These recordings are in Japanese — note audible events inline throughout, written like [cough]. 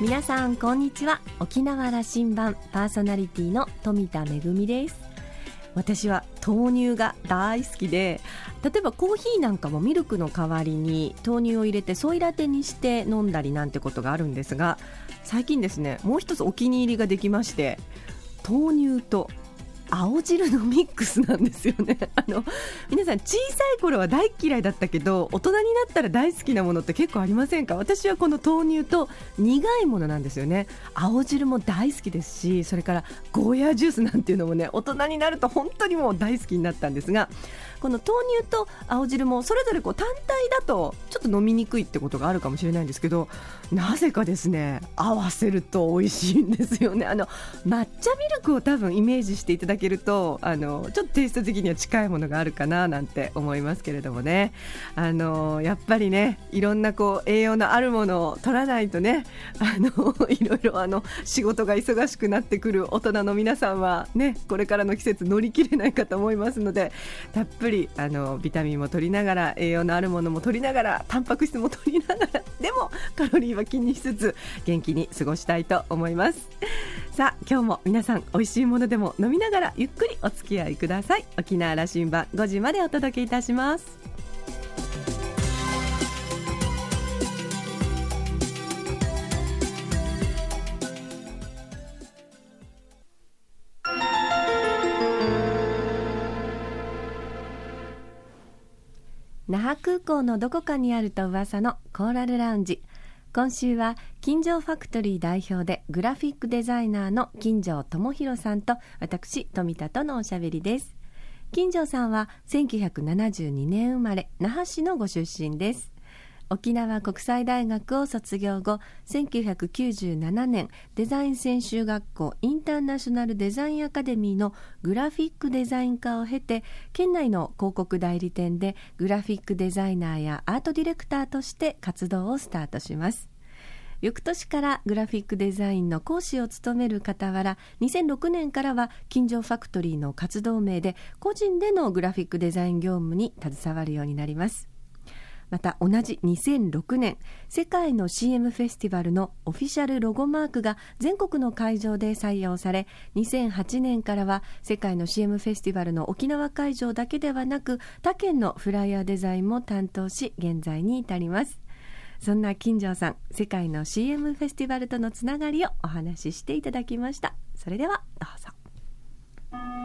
皆さんこんにちは。沖縄羅針盤パーソナリティの富田恵です。私は豆乳が大好きで例えばコーヒーなんかもミルクの代わりに豆乳を入れてソイラテにして飲んだりなんてことがあるんですが最近ですねもう一つお気に入りができまして豆乳と青汁のミックスなんですよね。[laughs] あの皆さん小さい頃は大嫌いだったけど大人になったら大好きなものって結構ありませんか？私はこの豆乳と苦いものなんですよね。青汁も大好きですしそれからゴーヤージュースなんていうのもね大人になると本当にもう大好きになったんですがこの豆乳と青汁もそれぞれこう単体だとちょっと飲みにくいってことがあるかもしれないんですけどなぜかですね合わせると美味しいんですよね。あの抹茶ミルクを多分イメージしていただけるとあのちょっとテイスト的には近いものがあるかななんて思いますけれどもね。あのやっぱりねいろんなこう栄養のあるものを取らないとね [laughs] あのいろいろあの仕事が忙しくなってくる大人の皆さんはねこれからの季節乗り切れないかと思いますのでたっぷりあのビタミンも取りながら栄養のあるものも取りながらタンパク質も取りながらでもカロリーは気にしつつ元気に過ごしたいと思います。さあ今日も皆さん美味しいものでも飲みながらゆっくりお付き合いください。沖縄羅針盤5時までお届けいたします。那覇空港のどこかにあると噂のコーラルラウンジ。今週は金城ファクトリー代表でグラフィックデザイナーの金城智弘さんと私富田とのおしゃべりです。金城さんは1972年生まれ那覇市のご出身です。沖縄国際大学を卒業後1997年デザイン専修学校インターナショナルデザインアカデミーのグラフィックデザイン科を経て県内の広告代理店でグラフィックデザイナーやアートディレクターとして活動をスタートします。翌年からグラフィックデザインの講師を務める傍ら2006年からは金城ファクトリーの活動名で個人でのグラフィックデザイン業務に携わるようになります。また同じ2006年世界の CM フェスティバルのオフィシャルロゴマークが全国の会場で採用され2008年からは世界の CM フェスティバルの沖縄会場だけではなく他県のフライヤーデザインも担当し現在に至ります。そんな金城さん世界の CM フェスティバルとのつながりをお話ししていただきました。それではどうぞ。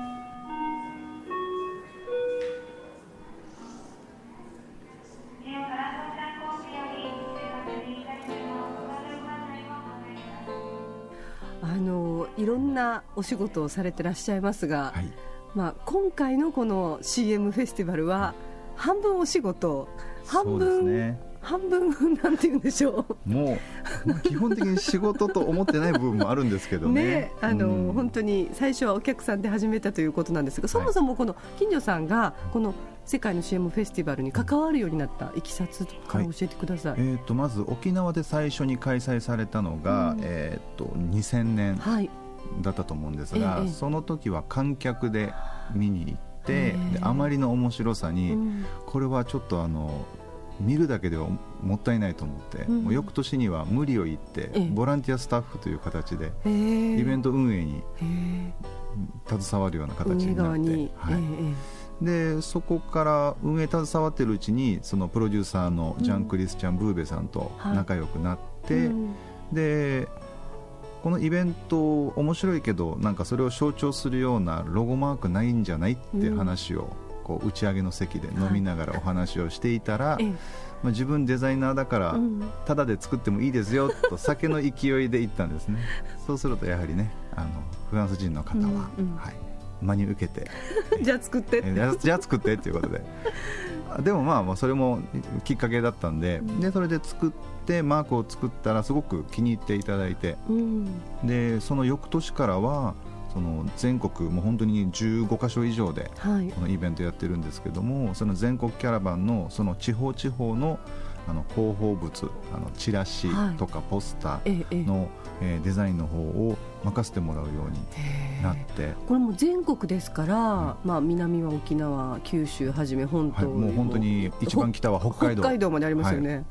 ろんなお仕事をされてらっしゃいますが、はい、まあ、今回のこの CM フェスティバルは半分お仕事半分、ね、半分 [laughs] なんて言うんでしょう。もう、まあ、基本的に仕事と思ってない部分もあるんですけどね。ねあの、うん、本当に最初はお客さんで始めたということなんですがそもそもこの金城さんがこの世界の CM フェスティバルに関わるようになったいきさつから教えてください、はい、えーと、まず沖縄で最初に開催されたのが、うん、えーと、2000年だったと思うんですが、はい、その時は観客で見に行ってであまりの面白さに、うん、これはちょっとあの見るだけではもったいないと思って、うん、もう翌年には無理を言ってボランティアスタッフという形でイベント運営に携わるような形になって。はい。でそこから運営携わってるうちにそのプロデューサーのジャン・クリスチャン・ブーベさんと仲良くなって、でこのイベント面白いけどなんかそれを象徴するようなロゴマークないんじゃないって話を、こう打ち上げの席で飲みながらお話をしていたら、まあ、自分デザイナーだからただで作ってもいいですよと酒の勢いで言ったんですね。[laughs] そうするとやはりねあのフランス人の方は、はい。真に受けて。[laughs] じゃあ作ってじゃあ作ってっていうことで。[laughs] でもまあそれもきっかけだったんでうん、でそれで作ってマークを作ったらすごく気に入っていただいて、うん、でその翌年からはその全国もう本当に15か所以上でこのイベントやってるんですけども、はい、その全国キャラバンのその地方地方のあの広報物あのチラシとかポスターの、はい、え。ー、デザインの方を任せてもらうようになって。これも全国ですから、まあ、南は沖縄九州はじめ本島、はい、もう本当に一番北は北海道。北海道までありますよね、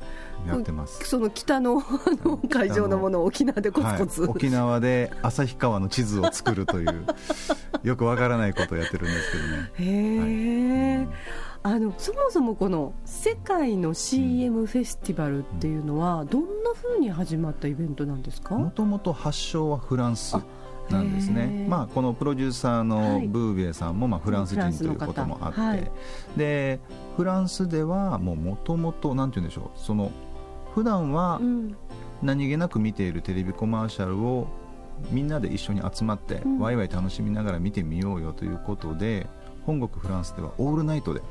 やってます。その北のの会場のものを沖縄でコツコツ、沖縄で旭川の地図を作るというよくわからないことをやってるんですけどね。へえ、うんあのそもそもこの世界の CM フェスティバルっていうのはどんなふうに始まったイベントなんですか？もともと発祥はフランスなんですね、まあ、このプロデューサーのブービエさんもまあフランス人ということもあって、はい、でフランスではもともとなんて言うんでしょう。その普段は何気なく見ているテレビコマーシャルをみんなで一緒に集まって、ワイワイ楽しみながら見てみようよということで本国フランスではオールナイトで。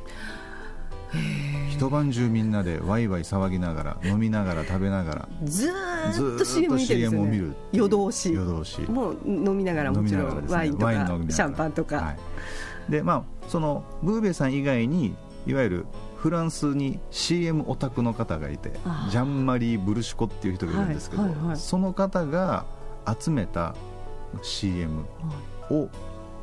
一晩中みんなでワイワイ騒ぎながら飲みながら食べながらずっと CM 見てるんで夜通し。夜通し。もう飲みながらもちろん、ワインとかシャンパンとか、はい、でまあそのブーベさん以外にいわゆるフランスに CM オタクの方がいてジャンマリー・ブルシコっていう人がいるんですけど、その方が集めた CM を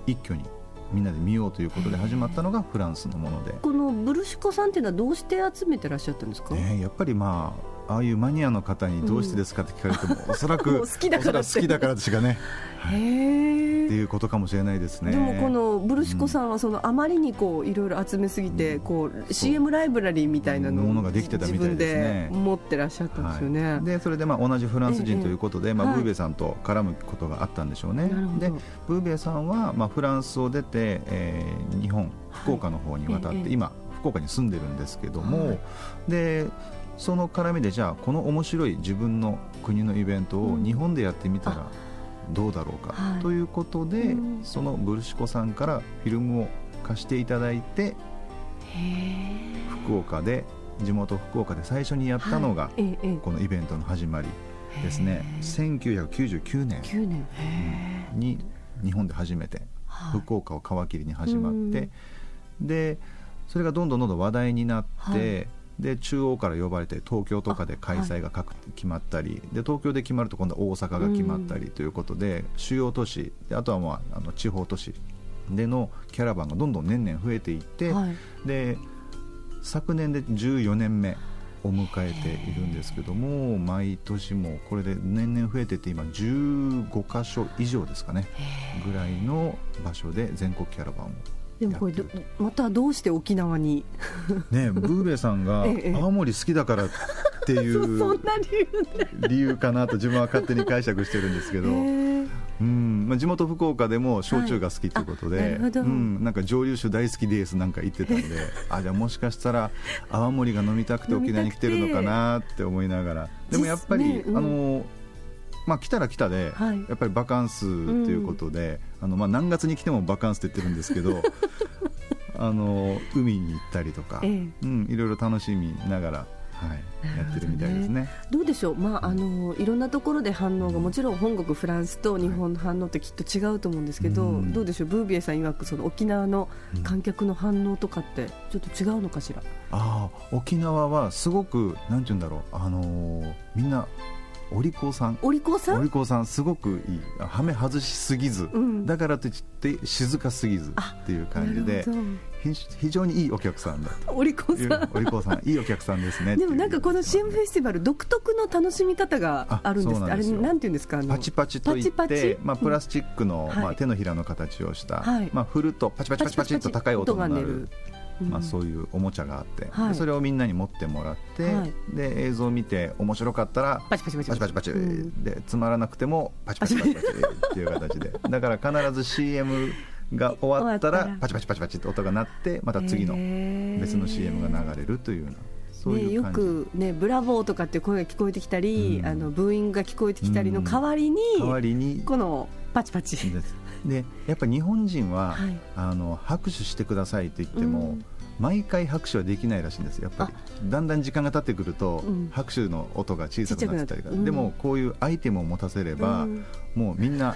一挙にみんなで見ようということで始まったのがフランスのもので。このブルシコさんっていうのはどうして集めてらっしゃったんですか、ね、やっぱりまあああいうマニアの方にどうしてですかって聞かれても、うん、おそらく [laughs] 好きだから好きだからしかね、はい、っていうことかもしれないですね。でもこのブルシコさんはそのあまりにこういろいろ集めすぎて、こう CM ライブラリーみたいなのを自分で持ってらっしゃったんですよね、はい、でそれでまあ同じフランス人ということで、まあ、ブーベさんと絡むことがあったんでしょうね、でブーベさんはまあフランスを出て、えー、日本福岡の方に渡って、今福岡に住んでるんですけども、でその絡みでじゃあこの面白い自分の国のイベントを日本でやってみたらどうだろうか、ということで、そのブルシコさんからフィルムを貸していただいて福岡で地元福岡で最初にやったのが、このイベントの始まりですね。1999年。に日本で初めて福岡を皮切りに始まって、でそれがどんどんどんどん話題になって、で中央から呼ばれて東京とかで開催が各、はい、決まったりで東京で決まると今度は大阪が決まったりということで、うん、主要都市であとは、まあ、あの地方都市でのキャラバンがどんどん年々増えていって、はい、で昨年で14年目を迎えているんですけども毎年もこれで年々増えてて今15か所以上ですかねぐらいの場所で全国キャラバンをでもこれまたどうして沖縄に？ねブーベさんが [laughs] 青森好きだからっていう [laughs] そんな理由理由かなと自分は勝手に解釈してるんですけど、うん。まあ、地元福岡でも焼酎が好きということで、はい、うん、なんか蒸留酒大好きですなんか言ってたんで [laughs] あじゃあもしかしたら泡盛が飲みたくて沖縄に来てるのかなって思いながら。でもやっぱり、ね。うん、あのまあ、来たら来たで、はい、やっぱりバカンスということで、うん、あのまあ、何月に来てもバカンスって言ってるんですけど [laughs] あの海に行ったりとか、ええ、うん、いろいろ楽しみながら。はい、やってるみたいですね。どうでしょう、まあ、あのいろんなところで反応がもちろん本国フランスと日本の反応ってきっと違うと思うんですけど、うん、どうでしょう？ブービエさん曰くその沖縄の観客の反応とかってちょっと違うのかしら、あ沖縄はすごくなんて言うんだろうあのー、みんなお利口さん。お利口さん？お利口さんすごくいい。はめ外しすぎず、うん、だからといって静かすぎずっていう感じで非常にいいお客さんだお利口さん。お利口さんいいお客さんですねでもなんかこの CM フェスティバル独特の楽しみ方があるんです。あれなんていうんですか？パチパチといってまあ、プラスチックの、まあ、手のひらの形をした、はい、まあ、振るとパチパチパチパチと高い音が鳴るまあ、そういうおもちゃがあって、はい、それをみんなに持ってもらって、はい、で映像を見て面白かったらパチパチパチパチ。パチ、うん、でつまらなくてもパチパチパチパチっていう形で。[laughs] だから必ず CM が終わったらパチパチパチパチって音が鳴ってまた次の別の CM が流れるというような。うね、よく、ね、ブラボーとかって声が聞こえてきたり、うん、あのブーイングが聞こえてきたりの代わりに、代わりにこのパチパチ。でやっぱり日本人は、はい、あの拍手してくださいと言っても、うん毎回拍手はできないらしいんですやっぱり。だんだん時間が経ってくると、うん、拍手の音が小さくなったり、うん、でもこういうアイテムを持たせれば、うん、もうみんな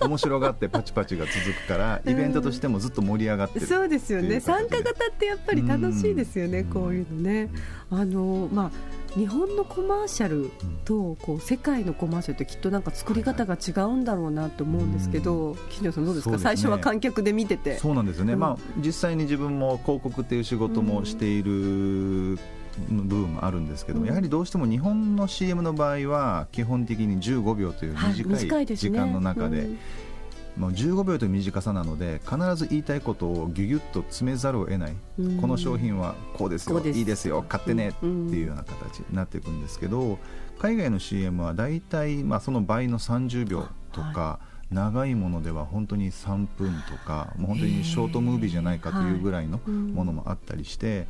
面白がってパチパチが続くからイベントとしてもずっと盛り上がってるそうですよね。参加型ってやっぱり楽しいですよね、こういうのね。あのまあ日本のコマーシャルとこう世界のコマーシャルってきっとなんか作り方が違うんだろうなと思うんですけど、金城さんどうですか、ね、最初は観客で見てて。そうなんですよね、うん、まあ、実際に自分も広告っていう仕事もしている部分もあるんですけど、うん、やはりどうしても日本の CM の場合は基本的に15秒という短い時間の中で、もう15秒という短さなので必ず言いたいことをぎゅぎゅっと詰めざるを得ない、うん、この商品はこうですよいいですよ買ってねっていうような形になっていくんですけど海外の CM は大体、まあ、その倍の30秒とか、はい、長いものでは本当に3分とかもう本当にショートムービーじゃないかというぐらいのものもあったりして、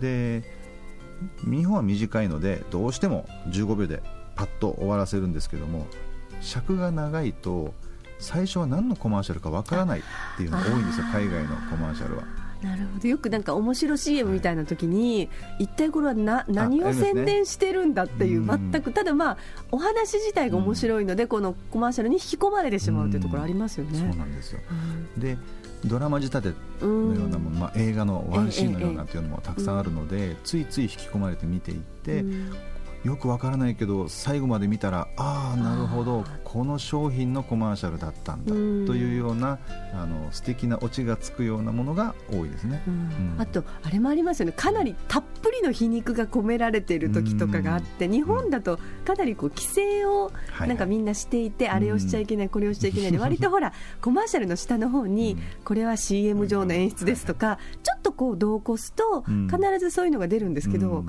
で日本は短いのでどうしても15秒でパッと終わらせるんですけども尺が長いと最初は何のコマーシャルかわからないっていうのが多いんですよ海外のコマーシャルは。なるほど。よくなんか面白 CM みたいな時に、一体これはな何を宣伝してるんだっていう、全く。ただまあお話自体が面白いので、このコマーシャルに引き込まれてしまうというところありますよね。そうなんですよ、でドラマ仕立てのようなもの、まあ、映画のワンシーンのようなというのもたくさんあるので、ついつい引き込まれて見ていって、よくわからないけど最後まで見たらああなるほどこの商品のコマーシャルだったんだというようなあの素敵なオチがつくようなものが多いですね、あとあれもありますよね。かなりたっぷりの皮肉が込められている時とかがあって日本だとかなりこう規制をなんかみんなしていて、あれをしちゃいけないこれをしちゃいけないで [laughs] 割とほらコマーシャルの下の方にこれは CM 上の演出ですとかちょっとこう度を越すと必ずそういうのが出るんですけど、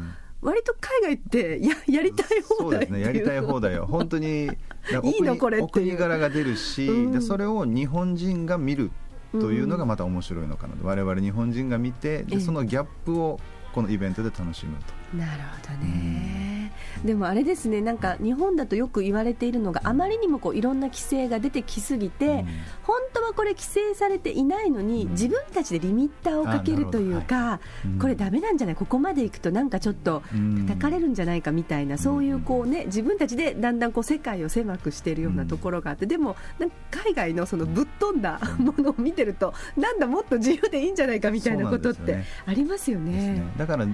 割と海外ってや [laughs] やりたい放題、ね、やりたい放題よ本当に [laughs] いいのこれっていう。柄が出るし、うん、でそれを日本人が見るというのがまた面白いのかなと、我々日本人が見てでそのギャップをこのイベントで楽しむと。なるほどね、うん、でもあれですねなんか日本だとよく言われているのがあまりにもこういろんな規制が出てきすぎて、うん、本当はこれ規制されていないのに、うん、自分たちでリミッターをかけるというか、はい、これだめなんじゃない？ここまでいくとなんかちょっと叩かれるんじゃないかみたいな、そういうこうね自分たちでだんだんこう世界を狭くしているようなところがあって、でも海外のそのぶっ飛んだものを見てるとなんだもっと自由でいいんじゃないかみたいなことってありますよね。だから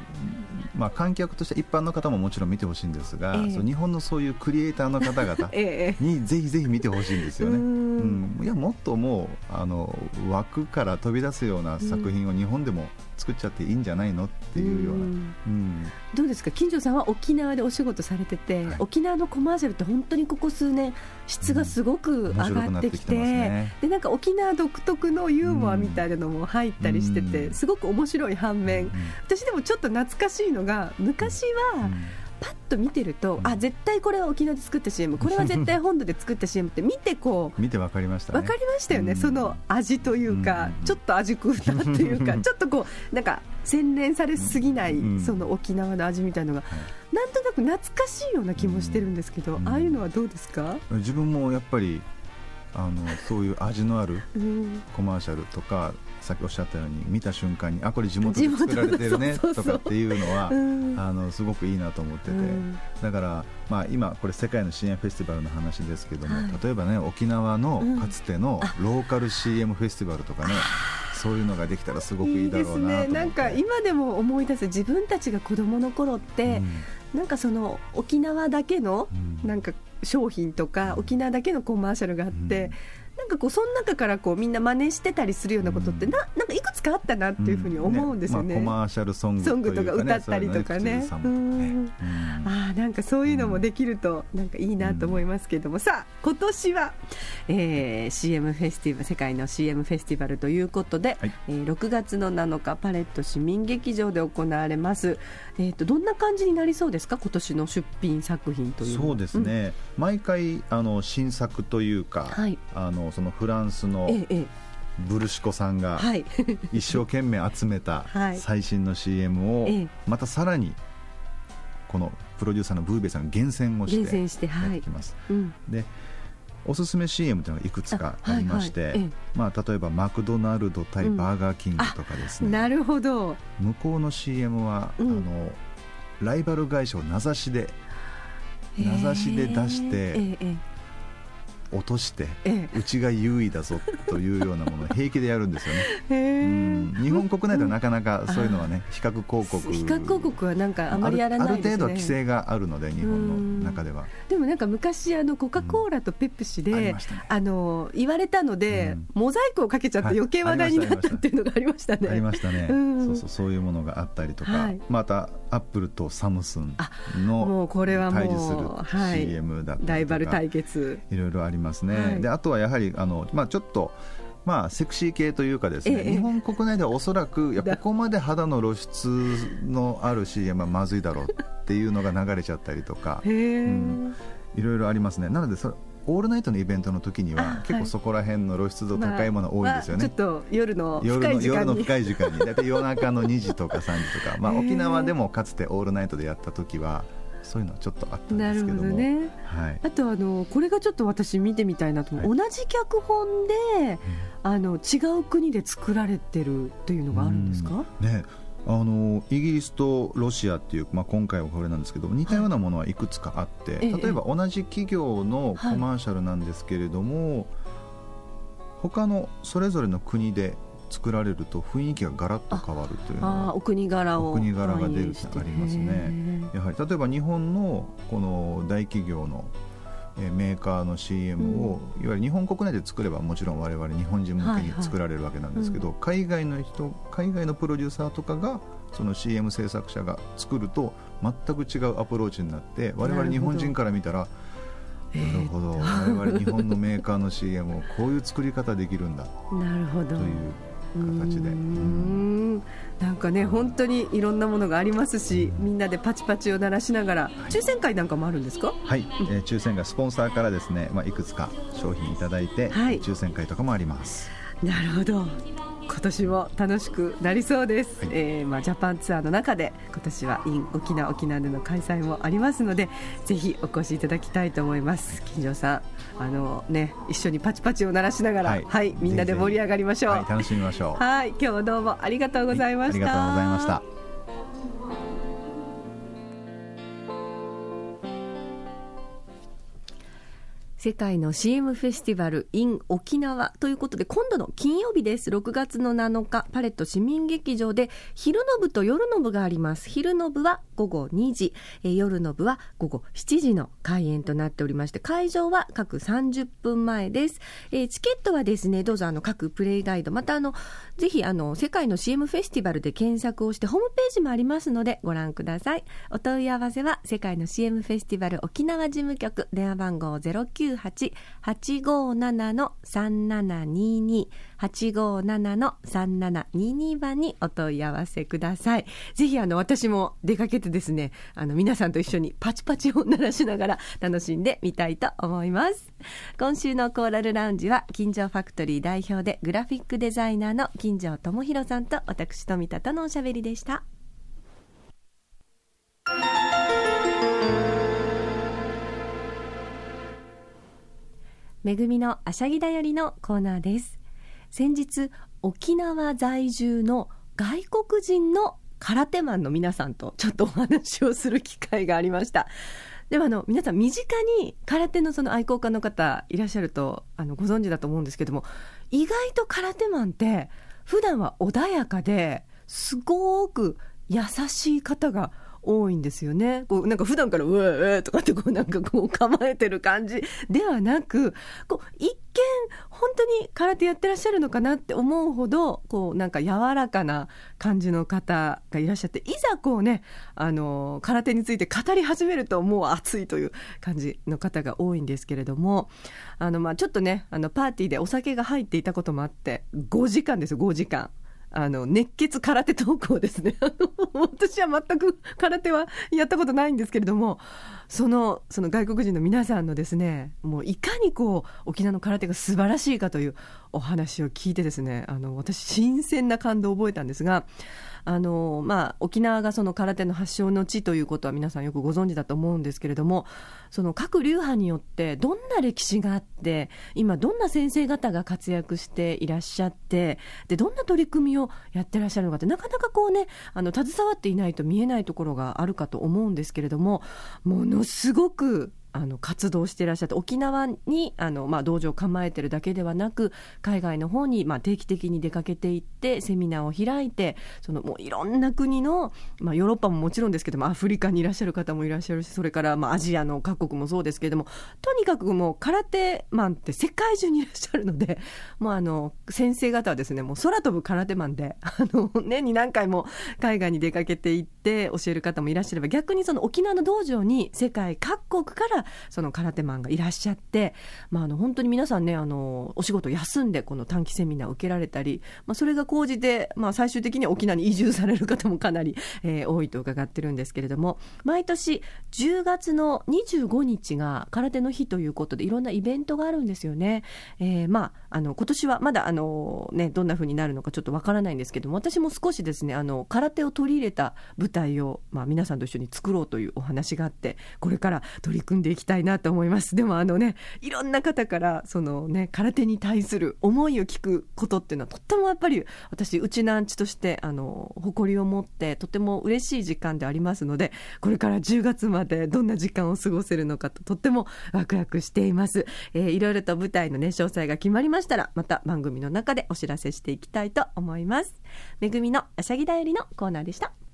まあ、観客として一般の方ももちろん見てほしいんですが、えそう日本のそういうクリエイターの方々 [laughs] にぜひぜひ見てほしいんですよね。うん、いやもっともうあの枠から飛び出すような作品を日本でも作っちゃっていいんじゃないのっていうような、うん、どうですか？金城さんは沖縄でお仕事されてて、はい、沖縄のコマーシャルって本当にここ数年質がすごく上がってきてうん。ね、でなんか沖縄独特のユーモアみたいなのも入ったりしてて、すごく面白い反面、私でもちょっと懐かしいのが昔は、パッと見てると、あ絶対これは沖縄で作った CM [laughs] これは絶対本土で作った CM って見てこう見て分かりました、ね、分かりましたよね、うん、その味というか、うん、ちょっと味食うなっていうか [laughs] ちょっとこうなんか洗練されすぎない、その沖縄の味みたいのが、なんとなく懐かしいような気もしてるんですけど、ああいうのはどうですか？自分もやっぱりあのそういう味のあるコマーシャルとか、さっきおっしゃったように見た瞬間にあこれ地元で作られてるねとかっていうのは、あのすごくいいなと思ってて、だから、まあ、今これ世界の CM フェスティバルの話ですけども、例えばね沖縄のかつてのローカル CM フェスティバルとかね、そういうのができたらすごくいいだろうな、ね、なんか今でも思い出す自分たちが子供の頃って、うん、なんかその沖縄だけの、なんか商品とか沖縄だけのコマーシャルがあって、うんなんかこうその中からこうみんな真似してたりするようなことってなかいくつかあったなっていうふうに思うんですよね。うん。ねまあ、コマーシャルソング、とか歌ったりとかね。ねあなんかそういうのもできるとなんかいいなと思いますけども、さあ今年は、えー、CM フェスティバル世界の CM フェスティバルということで、はい、えー、6月の7日パレット市民劇場で行われます。えっ、ー、とどんな感じになりそうですか？今年の出品作品というそうですね。うん、毎回あの新作というか、はい、あのそのフランスのブルシコさんが一生懸命集めた最新の CM をまたさらにこのプロデューサーのブーベさんが厳選をしてやってきます。でおすすめ CM というのがいくつかありまして、はい。はい、まあ、例えばマクドナルド対バーガーキングとかですね、うん、なるほど。向こうの CM は、うん、あのライバル会社を名指しで名指しで出して、落として、ええ、うちが優位だぞというようなものを平気でやるんですよね、日本国内ではなかなかそういうのはね、比較広告。比較広告はなんかあまりやらない、ね、ある程度規制があるので日本の中では。でもなんか昔あのコカ・コーラとペプシで、うんあね、あの言われたので、うん、モザイクをかけちゃって余計話題になったっていうのがありましたね。ありましたね、そうそうそういうものがあったりとか、はい、またアップルとサムスンのもうこれは対峙する CM だったりとか、ライバル対決。いろいろありますね、はい、であとはやはりあの、まあ、ちょっとまあ、セクシー系というかですね、ええ、日本国内ではおそらくいやここまで肌の露出のある CM はまずいだろうっていうのが流れちゃったりとか、うん、いろいろありますね。なのでそオールナイトのイベントの時には結構そこら辺の露出度高いもの多いんですよね、まあまあ、ちょっと夜の深い時間に。夜の深い時間に。夜中の2時とか3時とか、まあ、沖縄でもかつてオールナイトでやった時はそういうのはちょっとあったんですけども。ね、はい、あとあのこれがちょっと私見てみたいなと思う、はい、同じ脚本で、うん、あの違う国で作られてるというのがあるんですか、ね。あのイギリスとロシアっていう、まあ、今回はこれなんですけど似たようなものはいくつかあって、はい、例えば同じ企業のコマーシャルなんですけれども、はい、他のそれぞれの国で作られると雰囲気がガラッと変わるというのはお国柄をお国柄が出るってありますね。やはり例えば日本のこの大企業のメーカーの CM を、いわゆる日本国内で作ればもちろん我々日本人向けに作られるわけなんですけど、海外の人海外のプロデューサーとかがその CM 制作者が作ると全く違うアプローチになって我々日本人から見たらなるほど、我々日本のメーカーの CM をこういう作り方できるんだ。[laughs] なるほど。という形で。うん。なんかね本当にいろんなものがありますしみんなでパチパチを鳴らしながら抽選会なんかもあるんですか？はい、えー、抽選会スポンサーからですね、まあ、いくつか商品いただいて、はい、抽選会とかもあります。なるほど今年も楽しくなりそうです、はい、えー、まあ、ジャパンツアーの中で今年は in 沖縄沖縄での開催もありますのでぜひお越しいただきたいと思います、金城さんあの、ね、一緒にパチパチを鳴らしながら、はい、はい、みんなで盛り上がりましょう、はい、楽しみましょう。はい今日はどうもありがとうございました、ありがとうございました世界の CM フェスティバル in 沖縄ということで今度の金曜日です。6月の7日パレット市民劇場で昼の部と夜の部があります。昼の部は午後2時、え夜の部は午後7時の開演となっておりまして会場は各30分前です、えー、チケットはですねどうぞあの各プレイガイドまたあのぜひあの世界の CM フェスティバルで検索をしてホームページもありますのでご覧くださいお問い合わせは世界の CM フェスティバル沖縄事務局電話番号098-857-3722 857の3722番にお問い合わせください。ぜひあの私も出かけてですね、あの皆さんと一緒にパチパチを鳴らしながら楽しんでみたいと思います。今週のコーラルラウンジは金城ファクトリー代表でグラフィックデザイナーの金城智博さんと私富田とのおしゃべりでした。めぐみのあしゃぎだよりのコーナーです先日沖縄在住の外国人の空手マンの皆さんとちょっとお話をする機会がありました。ではあの皆さん身近に空手のその愛好家の方いらっしゃるとあのご存知だと思うんですけども意外と空手マンって普段は穏やかですごく優しい方が多いんですよね。こうなんか普段からうえうえとかってこうなんかこう構えてる感じではなく、こう一見本当に空手やってらっしゃるのかなって思うほど、こうなんか柔らかな感じの方がいらっしゃって、いざこうね、あの、空手について語り始めるともう熱いという感じの方が多いんですけれども、あの、まちょっとね、あの、パーティーでお酒が入っていたこともあって、5時間ですよ、5時間。あの、熱血空手投稿ですね。[laughs] 私は全く空手はやったことないんですけれども、その、その外国人の皆さんのですね、もういかにこう、沖縄の空手が素晴らしいかというお話を聞いてですね、あの、私、新鮮な感動を覚えたんですが、あの、まあ、沖縄がその空手の発祥の地ということは皆さんよくご存知だと思うんですけれども、その各流派によってどんな歴史があって、今どんな先生方が活躍していらっしゃって、で、どんな取り組みをやってらっしゃるのかって、なかなかこうね、あの、携わっていないと見えないところがあるかと思うんですけれども、ものすごくあの活動していらっしゃって沖縄にあの、まあ、道場を構えてるだけではなく海外の方に、まあ、定期的に出かけていってセミナーを開いてそのもういろんな国の、まあ、ヨーロッパももちろんですけどもアフリカにいらっしゃる方もいらっしゃるしそれから、まあ、アジアの各国もそうですけれどもとにかくもう空手マンって世界中にいらっしゃるのでもうあの先生方はですねもう空飛ぶ空手マンであの年に何回も海外に出かけていって教える方もいらっしゃれば逆にその沖縄の道場に世界各国からその空手マンがいらっしゃって、まあ、あの本当に皆さんねあのお仕事休んでこの短期セミナーを受けられたり、まあ、それが高じて、まあ、最終的に沖縄に移住される方もかなり、えー、多いと伺ってるんですけれども毎年10月の25日が空手の日ということでいろんなイベントがあるんですよね。えー、まああの今年はまだあの、ね、どんな風になるのかちょっとわからないんですけども私も少しですねあの空手を取り入れた舞台を、まあ、皆さんと一緒に作ろうというお話があってこれから取り組んでいきたいなと思います。でもあのねいろんな方からそのね空手に対する思いを聞くことっていうのはとってもやっぱり私うちなんちとしてあの誇りを持ってとても嬉しい時間でありますのでこれから10月までどんな時間を過ごせるのかととってもワクワクしています、えー、いろいろと舞台のね詳細が決まりましたらまた番組の中でお知らせしていきたいと思います。めぐみのあしゃぎだよりのコーナーでした。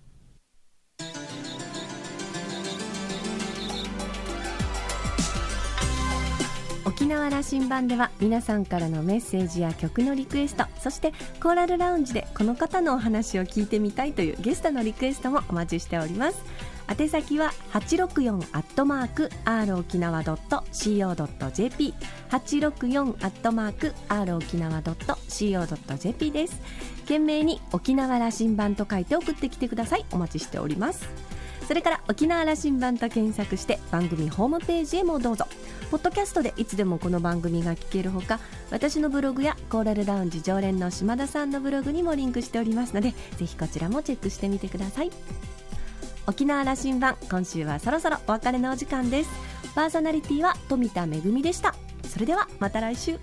沖縄羅針盤では皆さんからのメッセージや曲のリクエストそしてコーラルラウンジでこの方のお話を聞いてみたいというゲストのリクエストもお待ちしております。宛先は864アットマーク r 沖縄 .co.jp 864アットマーク r 沖縄 .co.jp です。懸命に沖縄羅針盤と書いて送ってきてください。お待ちしております。それから沖縄羅針盤と検索して番組ホームページへもどうぞ。ポッドキャストでいつでもこの番組が聞けるほか私のブログやコーラルラウンジ常連の島田さんのブログにもリンクしておりますのでぜひこちらもチェックしてみてください。沖縄羅針盤今週はそろそろお別れのお時間です。パーソナリティは富田恵でした。それではまた来週。